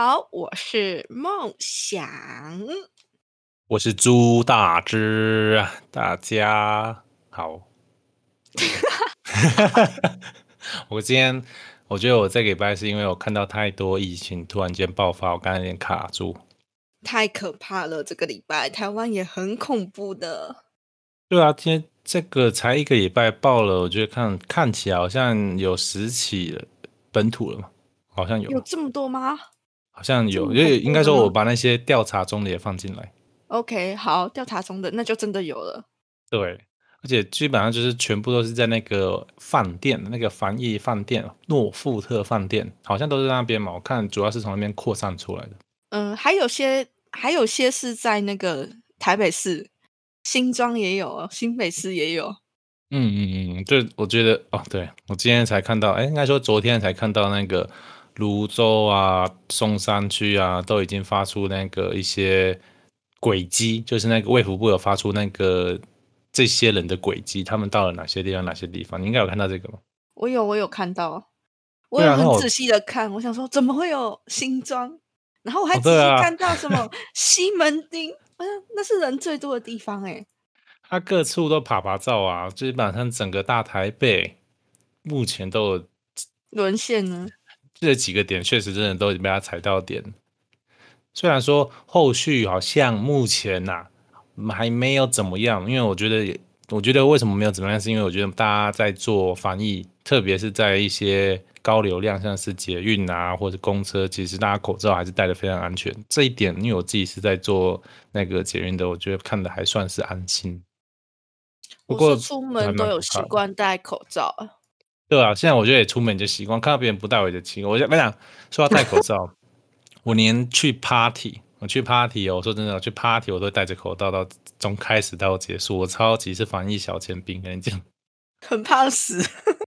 好，我是梦想。我是朱大芝，大家好。我今天我觉得我这个礼拜是因为我看到太多疫情突然间爆发，我刚才有点卡住。太可怕了！这个礼拜台湾也很恐怖的。对啊，今天这个才一个礼拜爆了，我觉得看看起来好像有十起了本土了嘛，好像有有这么多吗好像有，因为应该说我把那些调查中的也放进来。？OK，好，调查中的那就真的有了。对，而且基本上就是全部都是在那个饭店，那个防疫饭店诺富特饭店，好像都是在那边嘛。我看主要是从那边扩散出来的。嗯，还有些还有些是在那个台北市，新庄也有，新北市也有。嗯嗯嗯，就我觉得哦，对我今天才看到，哎，应该说昨天才看到那个泸州啊、松山区啊，都已经发出那个一些轨迹，就是那个卫福部有发出那个这些人的轨迹，他们到了哪些地方、哪些地方，你应该有看到这个吗？我有，我有看到，我有很仔细的看，我想说怎么会有新庄？然后我还仔细看到什么西门町，我想那是人最多的地方哎、它各处都爬爬照啊，基本上整个大台北目前都有沦陷呢。这几个点，确实真的都已经被他踩到点。虽然说后续好像目前呐、还没有怎么样，因为我觉得也，我觉得为什么没有怎么样，是因为我觉得大家在做防疫，特别是在一些高流量，像是捷运啊或者公车，其实大家口罩还是戴的非常安全。这一点，因为我自己是在做那个捷运的，我觉得看的还算是安心。不过出还门都有习惯戴口罩，对啊，现在我觉得也出门就习惯，看到别人不戴我就奇怪。我跟你讲，说要戴口罩，我连去 party，我去 party 哦，我说真的，我去 party 我都戴着口罩到从开始到结束，我超级是防疫小尖兵，跟你讲。很怕死。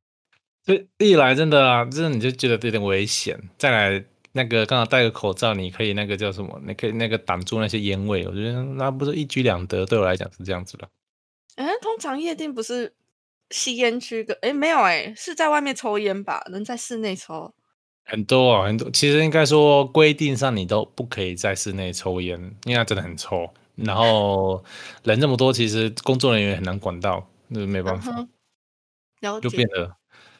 就一来真的啊，真的你就觉得有点危险，再来那个刚好戴个口罩，你可以那个叫什么？你可以那个挡住那些烟味，我觉得那不是一举两得，对我来讲是这样子的。哎，通常夜店不是吸烟区跟哎没有哎，是在外面抽烟吧？能在室内抽？很多啊，很多。其实应该说规定上你都不可以在室内抽烟，因为它真的很臭。然后人这么多，其实工作人员很难管到，那没办法，嗯哼，了解就变。得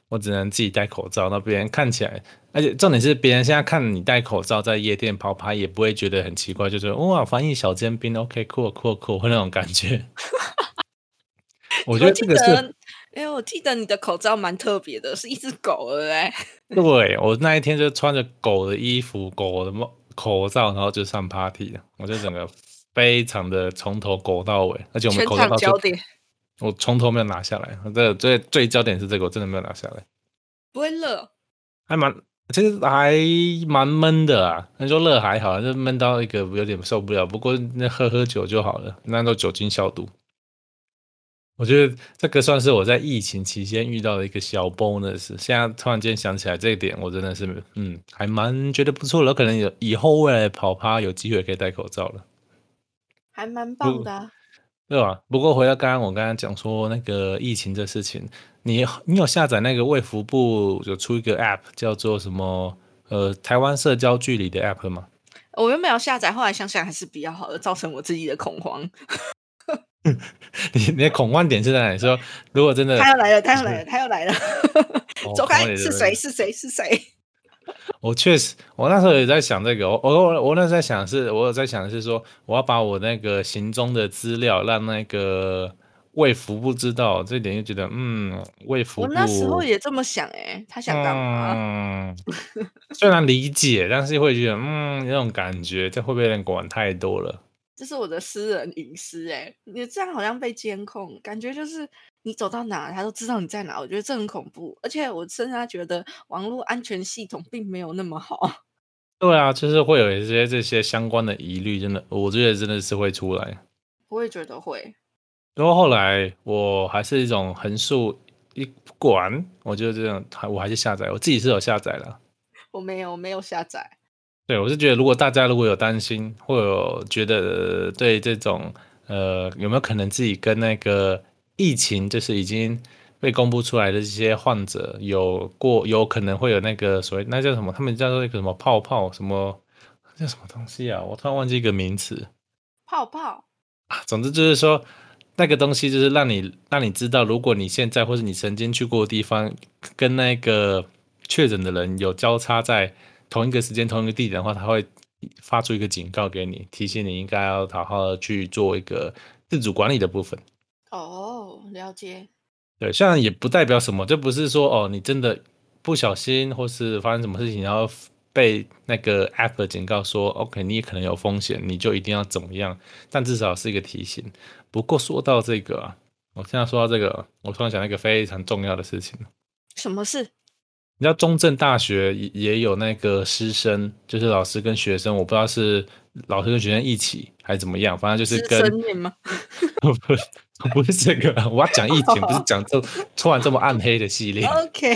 我只能自己戴口罩。那别人看起来，而且重点是别人现在看你戴口罩在夜店跑趴，也不会觉得很奇怪，就觉得哇，防疫小尖兵，OK，酷酷酷，会那种感觉。我觉得记这个是得，哎，我记得你的口罩蛮特别的，是一只狗的哎。对 我那一天就穿着狗的衣服、狗的帽、口罩，然后就上 party 了。我就整个非常的从头狗到尾，而且我们全口罩到焦点，我从头没有拿下来。这最最焦点是这个，我真的没有拿下来，不会热。还蛮其实还蛮闷的啊。你说热还好，就闷到一个有点受不了。不过那喝喝酒就好了，那都酒精消毒。我觉得这个算是我在疫情期间遇到的一个小 bonus。现在突然间想起来这一点，我真的是嗯，还蛮觉得不错的。有可能有以后未来跑趴有机会可以戴口罩了，还蛮棒的、啊。对吧？不过回到刚刚我刚刚讲说那个疫情这事情，你你有下载那个卫福部有出一个 app 叫做什么呃台湾社交距离的 app 吗？我原本有下载，后来想想还是比较好的，造成我自己的恐慌。你你的恐慌点是在哪里？说如果真的他要 来了，他要来了，他要来了！哦 走开！是谁？是谁？是谁？我确实，我那时候也在想这个，我我我那时候在想是，我有在想是说，我要把我那个行踪的资料让那个卫福部知道，这一点就觉得，嗯，卫福部我那时候也这么想哎、他想干嘛？嗯，虽然理解，但是会觉得，嗯，那种感觉，这会不会有点管太多了？这是我的私人隐私哎、你这样好像被监控，感觉就是你走到哪，他都知道你在哪。我觉得这很恐怖，而且我甚至觉得网络安全系统并没有那么好。对啊，就是会有一些这些相关的疑虑，真的，我觉得真的是会出来。我也觉得会。然后后来我还是一种横竖一管，我就这样，还我还是下载，我自己是有下载了。我没有，我没有下载。对，我是觉得，如果大家如果有担心，或有觉得呃对这种呃有没有可能自己跟那个疫情就是已经被公布出来的这些患者有过有可能会有那个所谓那叫什么，他们叫做一个什么泡泡什么叫什么东西啊？我突然忘记一个名词泡泡啊。总之就是说，那个东西就是让你让你知道，如果你现在或者你曾经去过的地方，跟那个确诊的人有交叉在同一个时间、同一个地点的话，它会发出一个警告给你，提醒你应该要好好的去做一个自主管理的部分。哦，了解。对，虽然也不代表什么，这不是说哦，你真的不小心或是发生什么事情，然后被那个 app 警告说，OK，你也可能有风险，你就一定要怎么样？但至少是一个提醒。不过说到这个啊，我现在说到这个，我突然想到一个非常重要的事情。什么事？你知道中正大学也也有那个师生，就是老师跟学生，我不知道是老师跟学生一起还是怎么样，反正就是跟吗？不是。不是这个，我要讲疫情，不是讲这突然这么暗黑的系列。OK，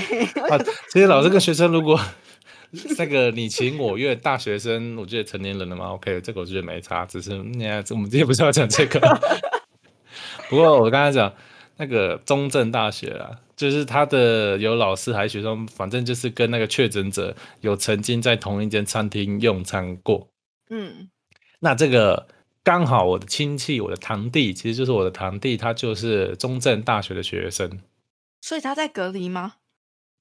啊，其实老师跟学生，如果 那个你情我愿，大学生，我觉得成年人了嘛，OK，这个我觉得没差，只是你看，我们今天不是要讲这个。不过我刚才讲那个中正大学啊，就是他的有老师还是学生，反正就是跟那个确诊者有曾经在同一间餐厅用餐过。嗯，那这个。刚好我的亲戚，我的堂弟，其实就是我的堂弟，他就是中正大学的学生，所以他在隔离吗？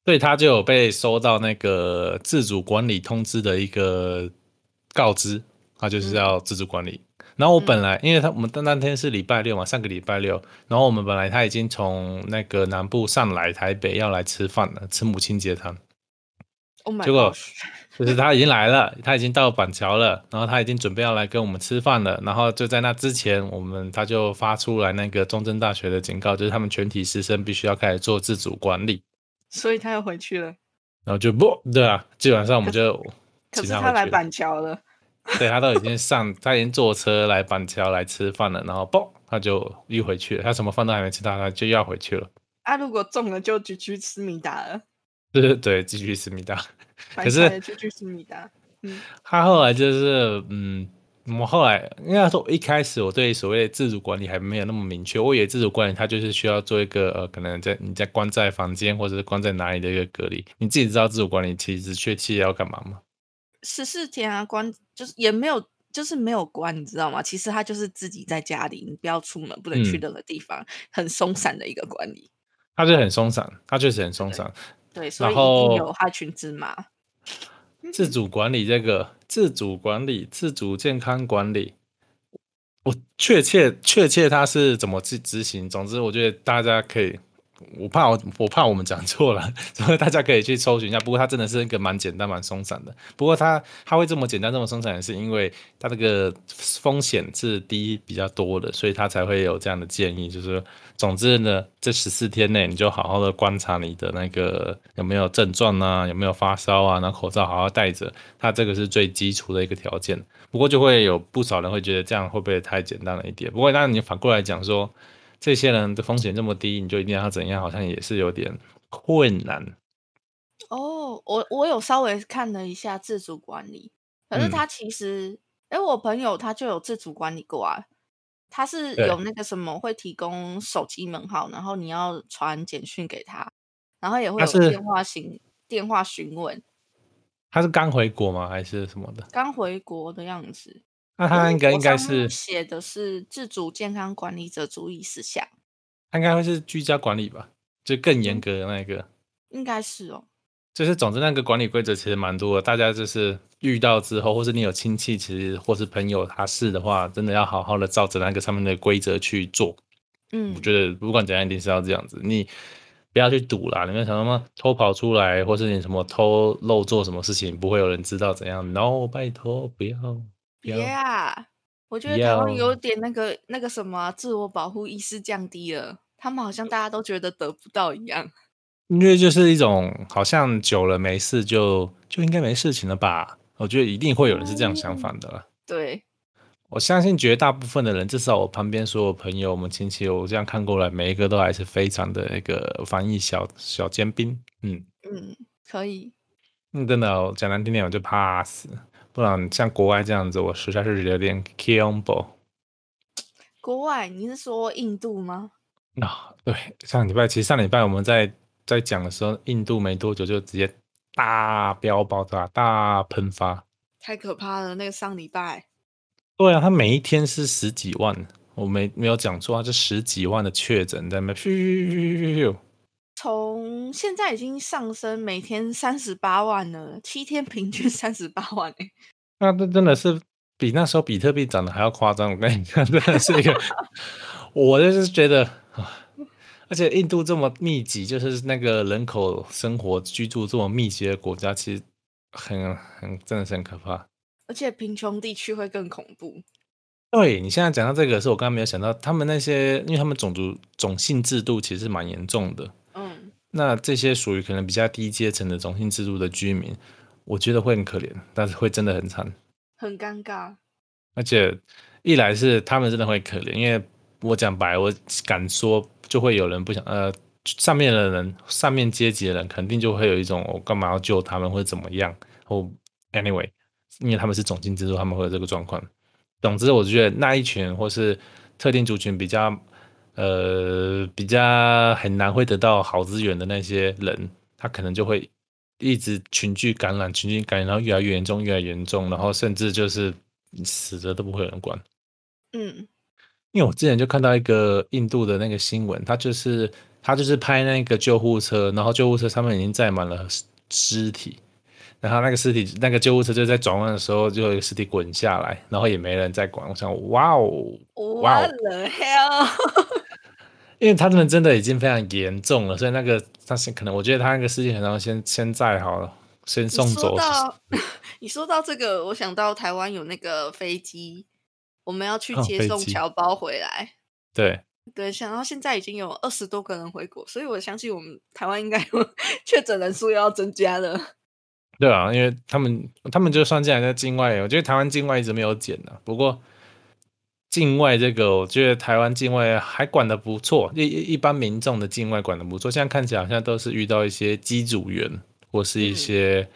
对，他就有被收到那个自主管理通知的一个告知，他就是要自主管理。然后我本来，因为他我们的那天是礼拜六嘛，上个礼拜六，然后我们本来他已经从那个南部上来台北要来吃饭了，吃母亲节餐。结果就是他已经来了，他已经到板桥了，然后他已经准备要来跟我们吃饭了，然后就在那之前，我们他就发出来那个中正大学的警告，就是他们全体师生必须要开始做自主管理，所以他又回去了，然后就不对啊，基本上我们就可是他来板桥了，对他都已经上，他已经坐车来板桥来吃饭了，然后嘣他就又回去了，他什么饭都还没吃到，他就要回去了。啊，如果中了就继续吃米达了。对对对，继续思密达。可是继续思密达。嗯，他后来就是，嗯，我后来应该说，一开始我对所谓的自主管理还没有那么明确。我以为自主管理，他就是需要做一个呃，可能在你在关在房间或者是关在哪里的一个隔离。你自己知道自主管理其实确切要干嘛吗？十四天啊，关就是也没有，就是没有关，你知道吗？其实他就是自己在家里，你不要出门，不能去任何地方，很松散的一个管理。他就很松散，他确实很松散。对，所以一定有害群之马。自主管理这个，自主管理、自主健康管理，我确切确切他是怎么去执行？总之，我觉得大家可以。我怕我我怕我们讲错了，所以大家可以去搜寻一下。不过它真的是一个蛮简单、蛮松散的。不过它它会这么简单、这么松散，也是因为它这个风险是低比较多的，所以它才会有这样的建议。就是总之呢，这十四天内你就好好的观察你的那个有没有症状啊，有没有发烧啊，然后口罩好好戴着。它这个是最基础的一个条件。不过就会有不少人会觉得这样会不会太简单了一点？不过当然你反过来讲说。这些人的风险这么低，你就一定要怎样？好像也是有点困难。哦，我我有稍微看了一下自主管理，可是他其实，哎，我朋友他就有自主管理过啊。他是有那个什么会提供手机门号，然后你要传简讯给他，然后也会有电话询电话询问。他是刚回国吗？还是什么的？刚回国的样子。那他应该应该是写的是自主健康管理者注意事项，他应该会是居家管理吧，就更严格的那一个，应该是哦。就是总之那个管理规则其实蛮多的，大家就是遇到之后，或是你有亲戚，其实或是朋友他是的话，真的要好好的照着那个上面的规则去做。嗯，我觉得不管怎样，一定是要这样子，你不要去赌啦，你们想什么偷跑出来，或是你什么偷漏做什么事情，不会有人知道怎样。No，拜托不要。Yeah，我觉得台湾有点那个那个什么自我保护意识降低了，他们好像大家都觉得得不到一样。因为就是一种好像久了没事就就应该没事情了吧？我觉得一定会有人是这样想法的。对，我相信绝大部分的人，至少我旁边所有朋友、我们亲戚，我这样看过来，每一个都还是非常的那个防疫小小尖兵。嗯嗯，可以。嗯，真的讲难听点，我就怕死。不然像国外这样子，我实在是有点 b o 国外，你是说印度吗？啊，对，上礼拜其实上礼拜我们在在讲的时候，印度没多久就直接大飙爆炸、大喷发。太可怕了！那个上礼拜，对啊，他每一天是十几万，我没没有讲错，他是十几万的确诊在那边，咻咻咻咻咻从现在已经上升，每天三十八万了，七天平均三十八万哎、那这真的是比那时候比特币涨得还要夸张。我跟你讲，真的是一个，我就是觉得啊，而且印度这么密集，就是那个人口生活居住这么密集的国家，其实很很真的是很可怕。而且贫穷地区会更恐怖。对你现在讲到这个，是我刚刚没有想到，他们那些，因为他们种族种姓制度其实蛮严重的。那这些属于可能比较低阶层的种姓制度的居民，我觉得会很可怜，但是会真的很惨。很尴尬。而且一来是他们真的会可怜，因为我讲白，我敢说就会有人不想呃，上面的人，上面阶级的人肯定就会有一种我干嘛要救他们或者怎么样，或 anyway，因为他们是种姓制度，他们会有这个状况。总之，我觉得那一群或是特定族群比较呃比较很难会得到好资源的那些人，他可能就会一直群聚感染，群聚感染，然后越来越严重，越来越严重，然后甚至就是死了都不会有人管。嗯因为我之前就看到一个印度的那个新闻，他就是他就是拍那个救护车，然后救护车上面已经载满了尸尸体，然后那个尸体那个救护车就在转弯的时候就有一个尸体滚下来，然后也没人在管。我想，哇哦，哇哦 hell？因为他们真的已经非常严重了，所以那个他是可能我觉得他那个事情可能要先先载好了，先送你说走。到 你说到这个，我想到台湾有那个飞机，我们要去哦接送侨胞回来。对，对，想到现在已经有二十多个人回国，所以我相信我们台湾应该有 确诊人数又要增加了。对啊，因为他们他们就算进来在境外，我觉得台湾境外一直没有减的、不过境外这个，我觉得台湾境外还管得不错，一一一般民众的境外管得不错。现在看起来好像都是遇到一些机组员或是一嗯些，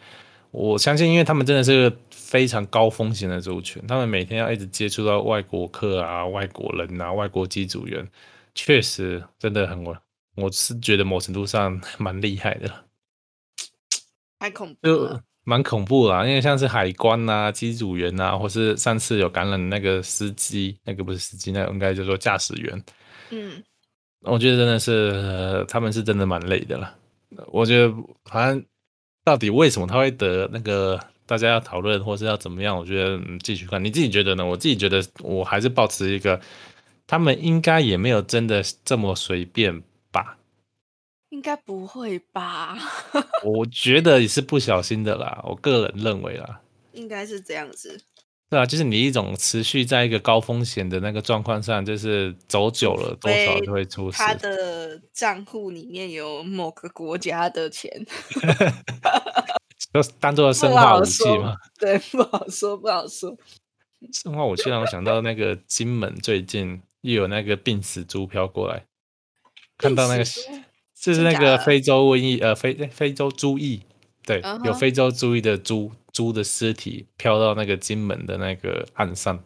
我相信，因为他们真的是个非常高风险的族群，他们每天要一直接触到外国客啊、外国人啊、外国机组员，确实真的很我我是觉得某程度上蛮厉害的。太恐怖了。蛮恐怖啦，因为像是海关呐、机组员呐、或是上次有感染的那个司机，那个不是司机，那个应该叫做驾驶员。嗯，我觉得真的是、呃他们是真的蛮累的了。我觉得反正到底为什么他会得那个，大家要讨论或是要怎么样？我觉得嗯，继续看。你自己觉得呢？我自己觉得我还是保持一个，他们应该也没有真的这么随便吧。应该不会吧？我觉得也是不小心的啦，我个人认为啦。应该是这样子。对啊，就是你一种持续在一个高风险的那个状况上，就是走久了，多少就会出事。他的账户里面有某个国家的钱，就当做生化武器嘛。。对，不好说，不好说。生化武器让我想到那个金门最近又有那个病死猪飘过来，看到那个就是那个非洲瘟疫，呃，非非洲猪疫，对有非洲猪疫的猪猪的尸体飘到那个金门的那个岸上。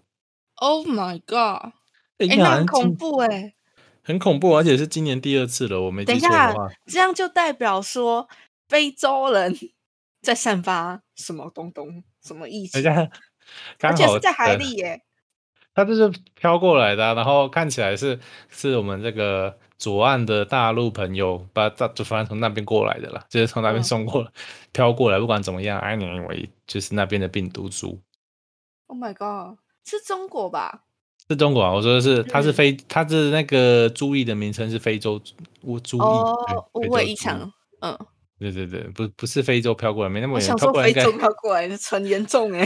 Oh my god！哎、很恐怖哎、很恐怖，而且是今年第二次了，我没等一下记错的话。，这样就代表说非洲人在散发什么东东、什么意思？人家而且是在海呃里耶、它就是飘过来的啊、然后看起来是是我们这个左岸的大陆朋友把大就反正从那边过来的啦，就是从那边嗯送过来、飘过来，不管怎么样，I anyway 就是那边的病毒株 Oh my god！是中国吧？是中国啊，我说的是它是嗯非它是那个猪疫的名称是非洲猪猪疫，哦，对误会一场。嗯，对对对，不不是非洲飘过来，没那么想说非飘过来应该洲飘过来，很严重 哎、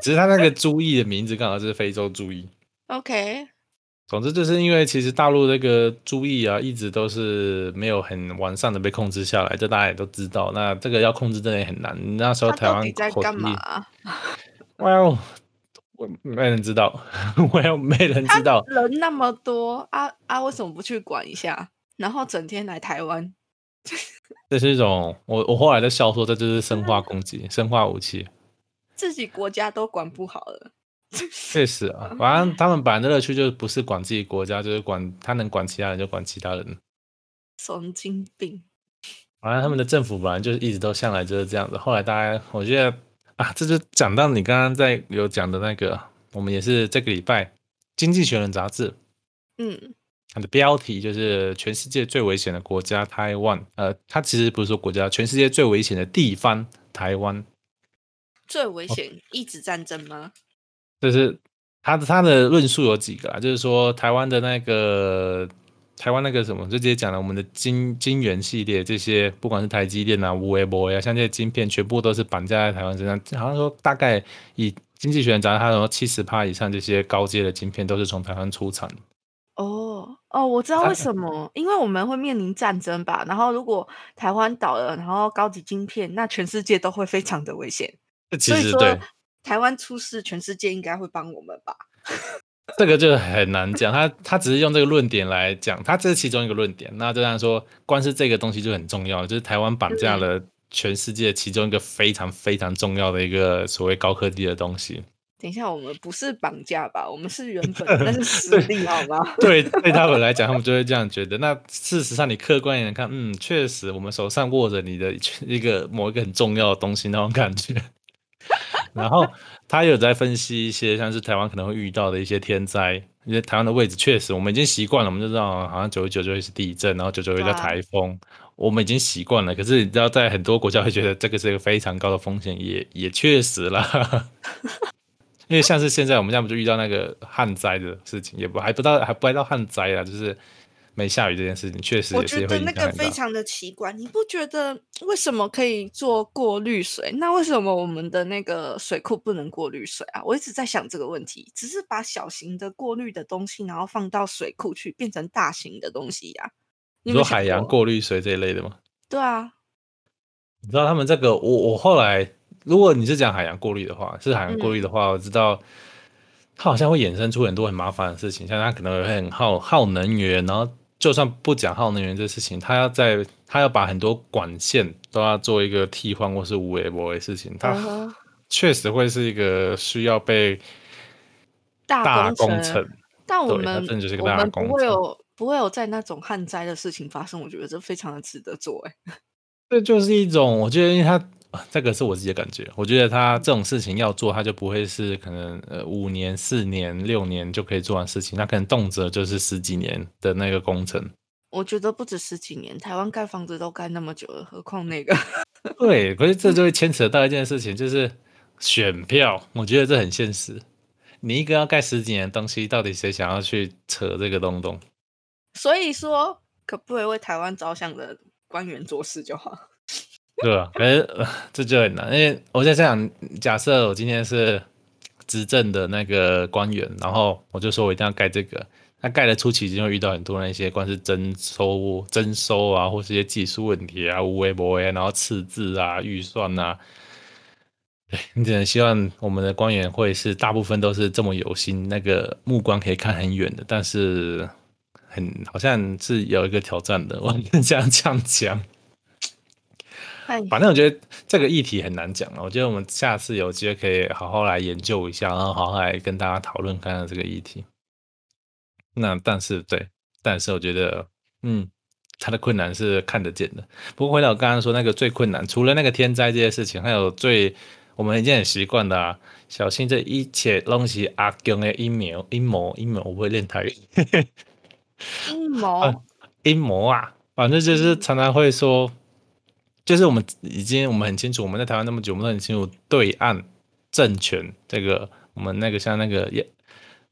只是它那个猪疫的名字刚好是非洲猪疫。OK，总之就是因为其实大陆这个注意啊，一直都是没有很完善的被控制下来，这大家也都知道。那这个要控制真的也很难。那时候台湾在干嘛？？Well，我没人知道，Well，没人知道。人那么多啊啊，为什么不去管一下？然后整天来台湾？这是一种我我后来在笑说，这就是生化攻击、生化武器。自己国家都管不好了。确实啊，反正他们本来的乐趣就是不是管自己国家，就是管他能管其他人就管其他人。神经病。反正他们的政府本来就是一直都向来就是这样子。后来大家，我觉得啊，这就讲到你刚刚在有讲的那个，我们也是这个礼拜《经济学人》杂志，嗯，它的标题就是全世界最危险的国家台湾，呃，它其实不是说国家，全世界最危险的地方台湾，最危险一直战争吗？就是他的他的论述有几个啊，就是说台湾的那个台湾那个什么，就直接讲了我们的晶晶圆系列这些，不管是台积电啊、无微博呀，像这些晶片，全部都是绑架在台湾身上。好像说大概以经济学人杂志，他说七十趴以上这些高阶的晶片都是从台湾出产的。哦哦，我知道为什么，因为我们会面临战争吧。然后如果台湾倒了，然后高级晶片，那全世界都会非常的危险。所以说台湾出事，全世界应该会帮我们吧？这个就很难讲，他他只是用这个论点来讲，他这是其中一个论点。那这样说，光是这个东西就很重要，就是台湾绑架了全世界其中一个非常非常重要的一个所谓高科技的东西。等一下，我们不是绑架吧？我们是原本那是 实力，好吗？对，对他们来讲，他们就会这样觉得。那事实上，你客观一点看，嗯，确实，我们手上握着你的一个某一个很重要的东西那种感觉。然后他有在分析一些像是台湾可能会遇到的一些天灾，因为台湾的位置确实我们已经习惯了，我们就知道好像九九就会是地震，然后九九会叫台风，我们已经习惯了。可是你知道，在很多国家会觉得这个是一个非常高的风险，也也确实啦。因为像是现在我们这样不就遇到那个旱灾的事情，也不还不到还不还到旱灾啊，就是没下雨这件事情，确实我也是觉得那个。非常的奇怪，你不觉得为什么可以做过滤水？那为什么我们的那个水库不能过滤水啊？我一直在想这个问题，只是把小型的过滤的东西，然后放到水库去，变成大型的东西呀、你说海洋过？过滤水这一类的吗？对啊，你知道他们这个，我我后来，如果你是讲海洋过滤的话，是海洋过滤的话，我知道它好像会衍生出很多很麻烦的事情，像它可能会很耗耗能源，然后就算不讲耗能源这事情，他要在他要把很多管线都要做一个替换或是无微波的事情，嗯它，确实会是一个需要被大大工程。但我们不会有不会有在那种旱灾的事情发生，我觉得这非常的值得做、欸。这就是一种，我觉得，因为他啊这个是我自己的感觉，我觉得他这种事情要做，他就不会是可能呃五年、四年、六年就可以做完事情，那可能动辄就是十几年的那个工程。我觉得不止十几年，台湾盖房子都盖那么久了，何况那个？对，可是这就会牵扯到一件事情，就是选票，我觉得这很现实。你一个要盖十几年的东西，到底谁想要去扯这个东东？所以说，可不可以为台湾着想的官员做事就好？对吧？可是、这就很难，因为我在想，假设我今天是执政的那个官员，然后我就说我一定要盖这个，那盖的初期就会遇到很多那些关是征收、征收啊，或是一些技术问题啊、无微博啊，然后赤字啊、预算啊。对你只能希望我们的官员会是大部分都是这么有心，那个目光可以看很远的，但是很好像是有一个挑战的，我这样这样讲。哎，反正我觉得这个议题很难讲啊，我觉得我们下次有机会可以好好来研究一下，然后好好来跟大家讨论看看这个议题。那但是对，但是我觉得，嗯，它的困难是看得见的。不过回到我刚刚说那个最困难，除了那个天灾这些事情，还有最我们已经很习惯的啊，小心这一切东西阿公的阴谋，阴谋，阴谋，我不会练台语。阴谋、啊阴谋啊，反正就是常常会说，就是我们已经我们很清楚，我们在台湾那么久，我们都很清楚对岸政权这个，我们那个像那个央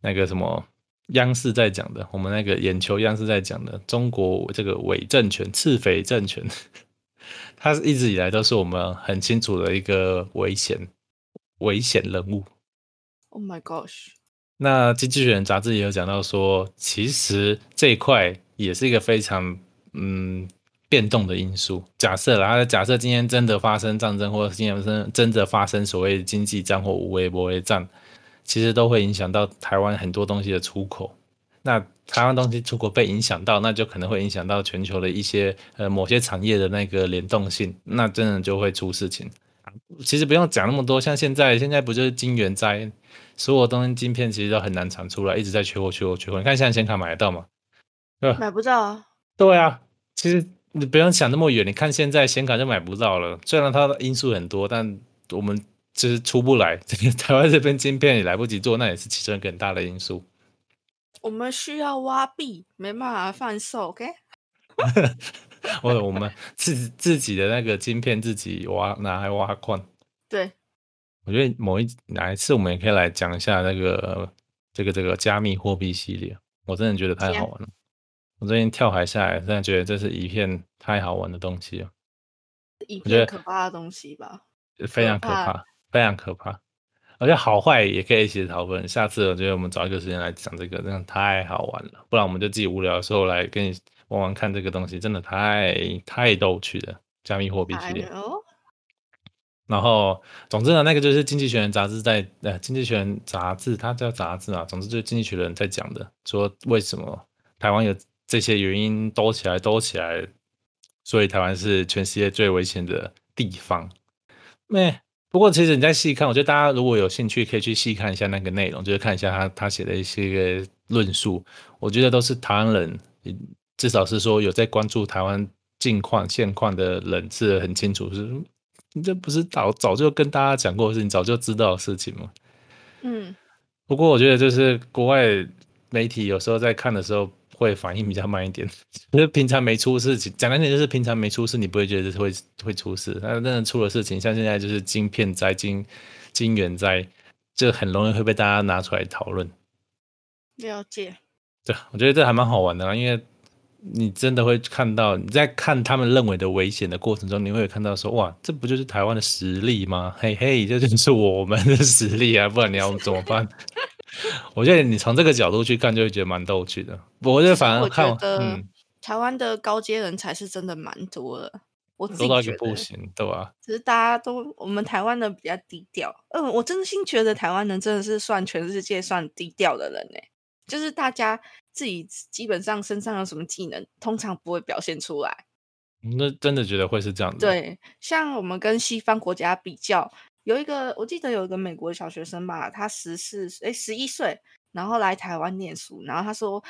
那个什么央视在讲的，我们那个眼球央视在讲的中国这个伪政权、赤匪政权，它一直以来都是我们很清楚的一个危险危险人物。Oh my gosh！那《经济学人》杂志也有讲到说，其实这一块也是一个非常嗯变动的因素。假设啦，假设今天真的发生战争，或者今天真真的发生所谓经济战或无微不微战，其实都会影响到台湾很多东西的出口。那台湾东西出口被影响到，那就可能会影响到全球的一些呃某些产业的那个联动性，那真的就会出事情。其实不用讲那么多，像现在现在不就是晶圆灾，所有东西晶片其实都很难产出来，一直在缺货缺货缺货。你看现在显卡买得到吗？买不到啊，对啊，其实你不用想那么远，你看现在显卡就买不到了。虽然它的因素很多，但我们就是出不来，这个台湾这边晶片也来不及做，那也是其中一个很大的因素。我们需要挖币，没办法贩售，OK？或者我们自自己的那个晶片自己挖拿来挖矿。对，我觉得某一哪一次我们也可以来讲一下那个这个这个加密货币系列，我真的觉得太好玩了。我最近跳海下来，真的觉得这是一片太好玩的东西了。一片可怕的东西吧？非常可怕，非常可怕。而且好坏也可以一起讨论。下次我觉得我们找一个时间来讲这个，真的太好玩了。不然我们就自己无聊的时候来跟你玩玩看这个东西，真的太太逗趣了。加密货币系列。然后，总之呢，那个就是《经济学人》杂志在呃，《经济学人》杂志它叫杂志啊。总之就是《经济学人》在讲的，说为什么台湾有这些原因兜起来兜起来，所以台湾是全世界最危险的地方。没。不过，其实你在细看，我觉得大家如果有兴趣，可以去细看一下那个内容，就是看一下他他写的一些论述。我觉得都是台湾人，至少是说有在关注台湾近况现况的人是很清楚，是你这不是早早就跟大家讲过的事情，早就知道的事情吗？嗯。不过我觉得就是国外媒体有时候在看的时候。会反应比较慢一点，就是平常没出事情，讲难点就是平常没出事，你不会觉得会会出事。但真的出了事情，像现在就是晶片灾、晶晶圆灾，就很容易会被大家拿出来讨论。了解。对，我觉得这还蛮好玩的啦，因为你真的会看到你在看他们认为的危险的过程中，你会看到说，哇，这不就是台湾的实力吗？嘿嘿，这就是我们的实力啊，不然你要怎么办？我觉得你从这个角度去看，就会觉得蛮逗趣的。我觉得反而看，嗯，台湾的高阶人才是真的蛮多的。我自己觉得不行，对吧？只是大家都我们台湾的比较低调。嗯，我真心觉得台湾人真的是算全世界算低调的人呢。就是大家自己基本上身上有什么技能，通常不会表现出来。那真的觉得会是这样的？对，像我们跟西方国家比较。有一个，我记得有一个美国小学生吧，他十四哎十一岁，然后来台湾念书，然后他说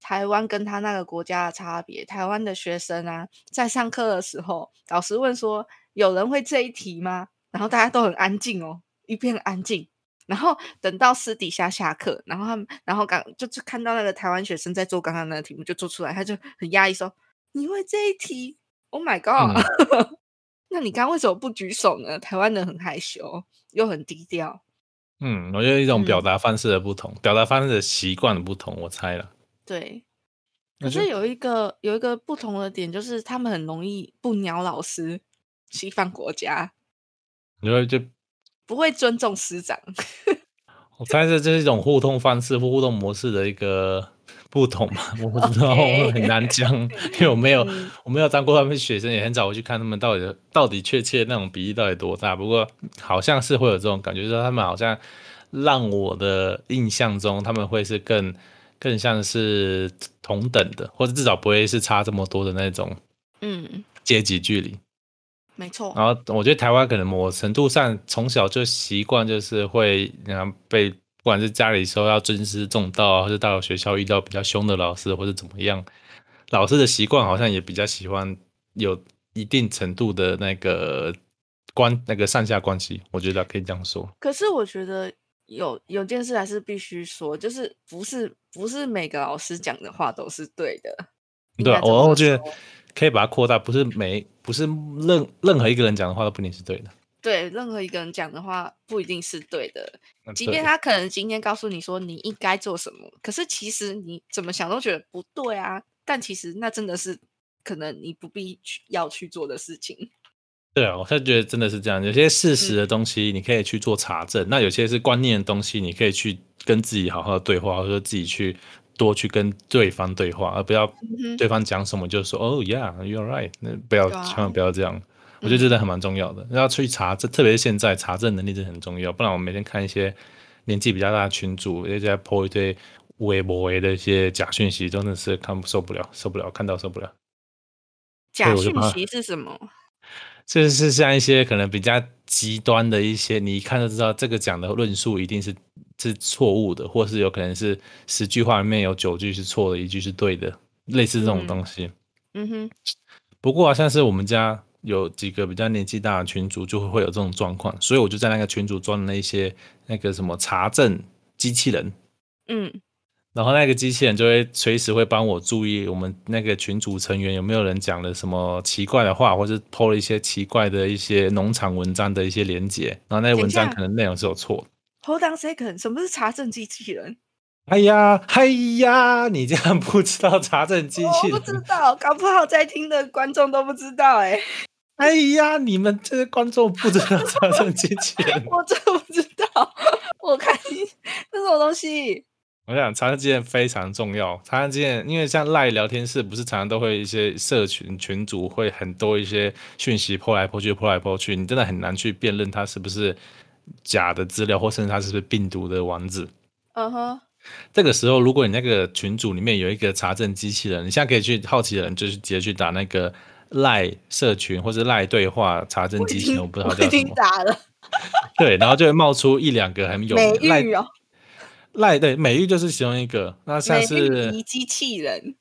台湾跟他那个国家的差别，台湾的学生啊，在上课的时候，老师问说有人会这一题吗？然后大家都很安静哦，一片安静。然后等到私底下下课，然后他们，然后刚就就看到那个台湾学生在做刚刚那个题目，就做出来，他就很压抑说你会这一题？Oh my god！那你刚刚为什么不举手呢？台湾人很害羞，又很低调。嗯，我觉得一种表达方式的不同，表达方式的习惯的不同，我猜了。对，可是有一个有一个不同的点，就是他们很容易不鸟老师。西方国家，因为就不会尊重师长。我猜这这是一种互动方式或互动模式的一个。不同嘛，我不知道，我很难讲，因为我没有，我没有当过他们学生，也很少会去看他们到底到底确切那种比例到底多大。不过好像是会有这种感觉，就是他们好像让我的印象中，他们会是更更像是同等的，或者至少不会是差这么多的那种，嗯，阶级距离，没错。然后我觉得台湾可能某程度上从小就习惯，就是会然后被。不管是家里时候要尊师重道啊，或者到了学校遇到比较凶的老师，或者怎么样，老师的习惯好像也比较喜欢有一定程度的那个关那个上下关系，我觉得可以这样说。可是我觉得有有件事还是必须说，就是不是不是每个老师讲的话都是对的。对，我我觉得可以把它扩大，不是每不是任任何一个人讲的话都不一定是对的。对任何一个人讲的话不一定是对的，即便他可能今天告诉你说你应该做什么，可是其实你怎么想都觉得不对啊。但其实那真的是可能你不必去要去做的事情。对啊，我是觉得真的是这样。有些事实的东西你可以去做查证，那有些是观念的东西，你可以去跟自己好好的对话，或者说自己去多去跟对方对话，而不要对方讲什么就说哦，Yeah，you're right。那不要千万不要这样。我觉得真的还蛮重要的，要去查证，特别是现在查证能力真的很重要。不然我每天看一些年纪比较大的群主，也在抛一堆微博的一些假讯息，真的是看受不了，受不了，看到受不了。假讯息是什么？就是像一些可能比较极端的一些，你一看就知道这个讲的论述一定是是错误的，或是有可能是十句话里面有九句是错的，一句是对的，类似这种东西。嗯哼。不过啊，像是我们家。有几个比较年纪大的群主就会会有这种状况，所以我就在那个群主装了一些那个什么查证机器人，嗯，然后那个机器人就会随时会帮我注意我们那个群组成员有没有人讲了什么奇怪的话，或是 PO 了一些奇怪的一些农场文章的一些连接，然后那些文章可能内容是有错的。Hold on second，什么是查证机器人？哎呀，哎呀，你这样不知道查证机器我不知？道，搞不好在听的观众都不知道哎、哎呀，你们这些观众不知道查证机器人？我真不知道。我看你那什么东西？我想查证机器人非常重要。查证机器人，因为像赖聊天室，不是常常都会一些社群群主会很多一些讯息泼来泼去，泼来泼去，你真的很难去辨认它是不是假的资料，或甚至它是不是病毒的网址。嗯哼，这个时候，如果你那个群组里面有一个查证机器人，你现在可以去好奇的人，就是直接去打那个赖社群或者赖对话查证机器人，我不知道叫什么。经打了 对，然后就会冒出一两个很有美玉哦，赖对美玉就是其中一个。那像是机器人。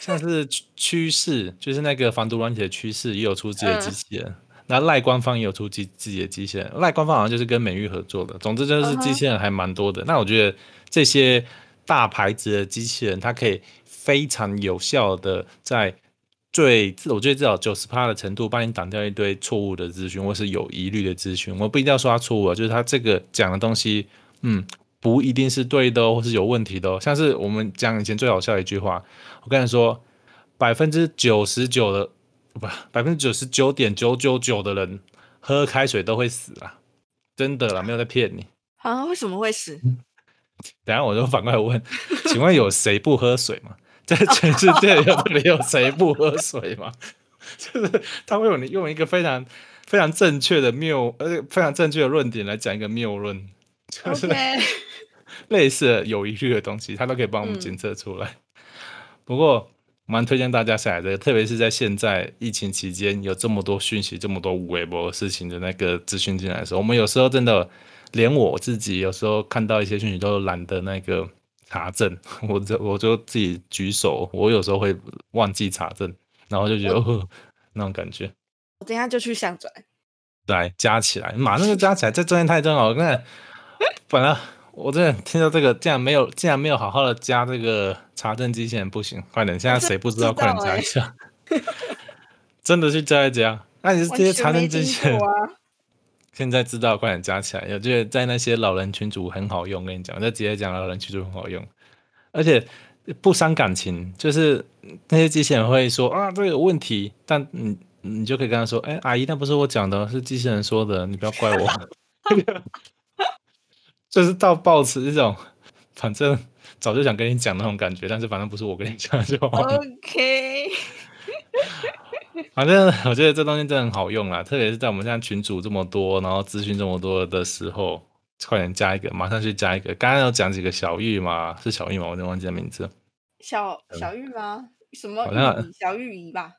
像是趋趋势，就是那个防毒软体的趋势也有出自己的机嗯器人。那赖官方也有出机自己的机器人，赖官方好像就是跟美玉合作的。总之就是机器人还蛮多的。那我觉得这些大牌子的机器人，它可以非常有效的在最，我觉得至少九十趴的程度帮你挡掉一堆错误的资讯或是有疑虑的资讯。我不一定要说他错误啊，就是他这个讲的东西，嗯，不一定是对的哦，或是有问题的哦。像是我们讲以前最好笑的一句话，我跟你说，百分之九十九的不，百分之九十九点九九九的人喝开水都会死啊！真的啦，没有在骗你。啊，为什么会死？等下我就反过来问，请问有谁不喝水吗？在全世界有这里有谁不喝水吗？就是他会用你用一个非常非常正确的谬，呃，非常正确的论点来讲一个谬论，就是。类似有疑虑的东西，他都可以帮我们嗯检测出来。不过，蛮推荐大家下载这个，特别是在现在疫情期间，有这么多讯息、这么多微博事情的那个资讯进来的时候，我们有时候真的连我自己有时候看到一些讯息都懒得那个查证，我就我就自己举手，我有时候会忘记查证，然后就觉得、哦、那种感觉。我等一下就去上转。来加起来，马上就加起来，这中间太重要了。我看，本来我真的听到这个，竟然没有，竟然没有好好的加这个查证机器人，不行，快点！现在 谁不知道，知道快点加一下，真的去加一加。那你是这完些查证机器人，啊！现在知道，快点加起来。我觉得在那些老人群组很好用，跟你讲，我就直接讲老人群组很好用，而且不伤感情。就是那些机器人会说啊，这有问题，但你你就可以跟他说，哎、阿姨，那不是我讲的，是机器人说的，你不要怪我。就是到抱持这种，反正早就想跟你讲那种感觉，但是反正不是我跟你讲就好。OK，反正我觉得这东西真的很好用啦，特别是在我们现在群组这么多，然后资讯这么多的时候，快点加一个，马上去加一个。刚刚有讲几个小玉嘛，是小玉吗？我有点忘记了名字。小小玉吗？什么？小玉仪吧？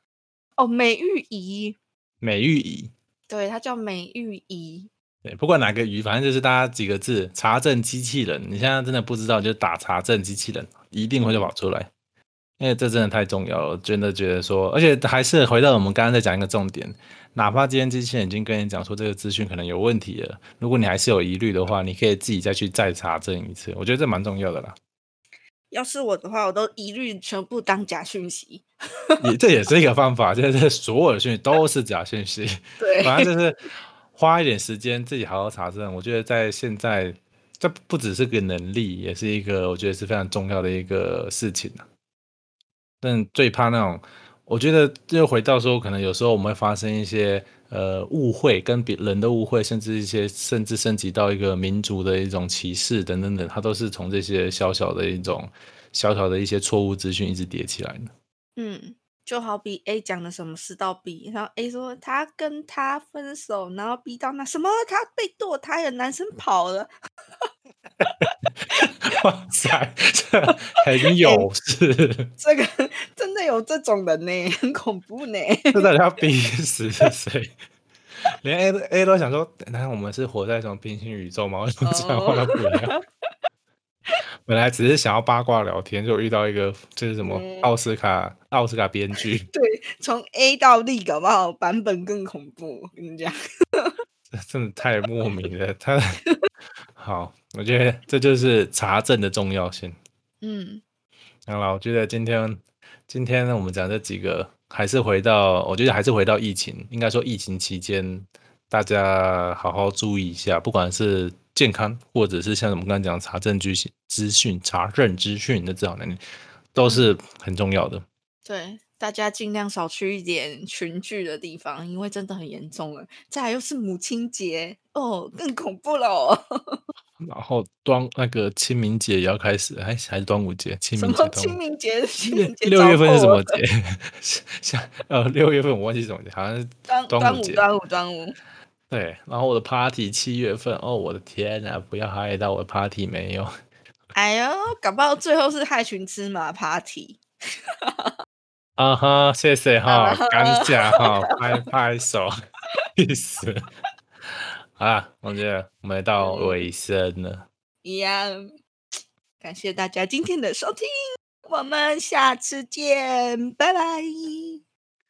哦，美玉仪，美玉仪，对，它叫美玉仪。对，不管哪个鱼，反正就是大家几个字，查证机器人。你现在真的不知道，就打查证机器人，一定会就跑出来。因为这真的太重要了，真的觉得说，而且还是回到我们刚刚在讲一个重点，哪怕今天机器人已经跟你讲说这个资讯可能有问题了，如果你还是有疑虑的话，你可以自己再去再查证一次，我觉得这蛮重要的啦。要是我的话，我都一律全部当假讯息。也这也是一个方法，就是所有的讯息都是假讯息。对，反正就是花一点时间自己好好查证。我觉得在现在，这不只是个能力，也是一个我觉得是非常重要的一个事情啊。但最怕那种，我觉得就回到说，可能有时候我们会发生一些呃误会，跟别人的误会，甚至一些甚至升级到一个民族的一种歧视等等等，它都是从这些小小的一种小小的一些错误资讯一直叠起来的。嗯，就好比 A 讲的什么事到 B，然后 A 说他跟他分手，然后 B 到那什么他被堕胎了，男生跑了，哇塞，这很有 事，这个真的有这种人呢，很恐怖呢。这到底要逼死谁？连 A 都 A 都想说，难道我们是活在什么平行宇宙吗？为什么这样话都不一样？本来只是想要八卦聊天，就遇到一个就是什么嗯奥斯卡奥斯卡编剧，对，从 A 到 D 搞不好版本更恐怖。我跟你讲，这真的太莫名了。他好，我觉得这就是查证的重要性。嗯好了，我觉得今天今天呢，我们讲这几个，还是回到，我觉得还是回到疫情，应该说疫情期间，大家好好注意一下，不管是健康，或者是像我们刚才讲查证资讯、资讯、查证资讯的这种能力，都是很重要的。对，大家尽量少去一点群聚的地方，因为真的很严重了。再来又是母亲节哦，更恐怖了哦。然后端那个清明节也要开始，还还是端午节？清明节、么清明节？清六明节六月份是什么？节？像呃六月份我忘记是什么节，好像是端端午节。端午端午端午。对，然后我的 party 七月份，哦，我的天啊，不要害到我的 party 没有。哎呦，搞不好最后是害群之马 party。啊哈，谢谢哈啊，感谢哈，拍拍手，意思。好 啦，我觉得我们到尾声了，一样，感谢大家今天的收听，我们下次见，拜拜。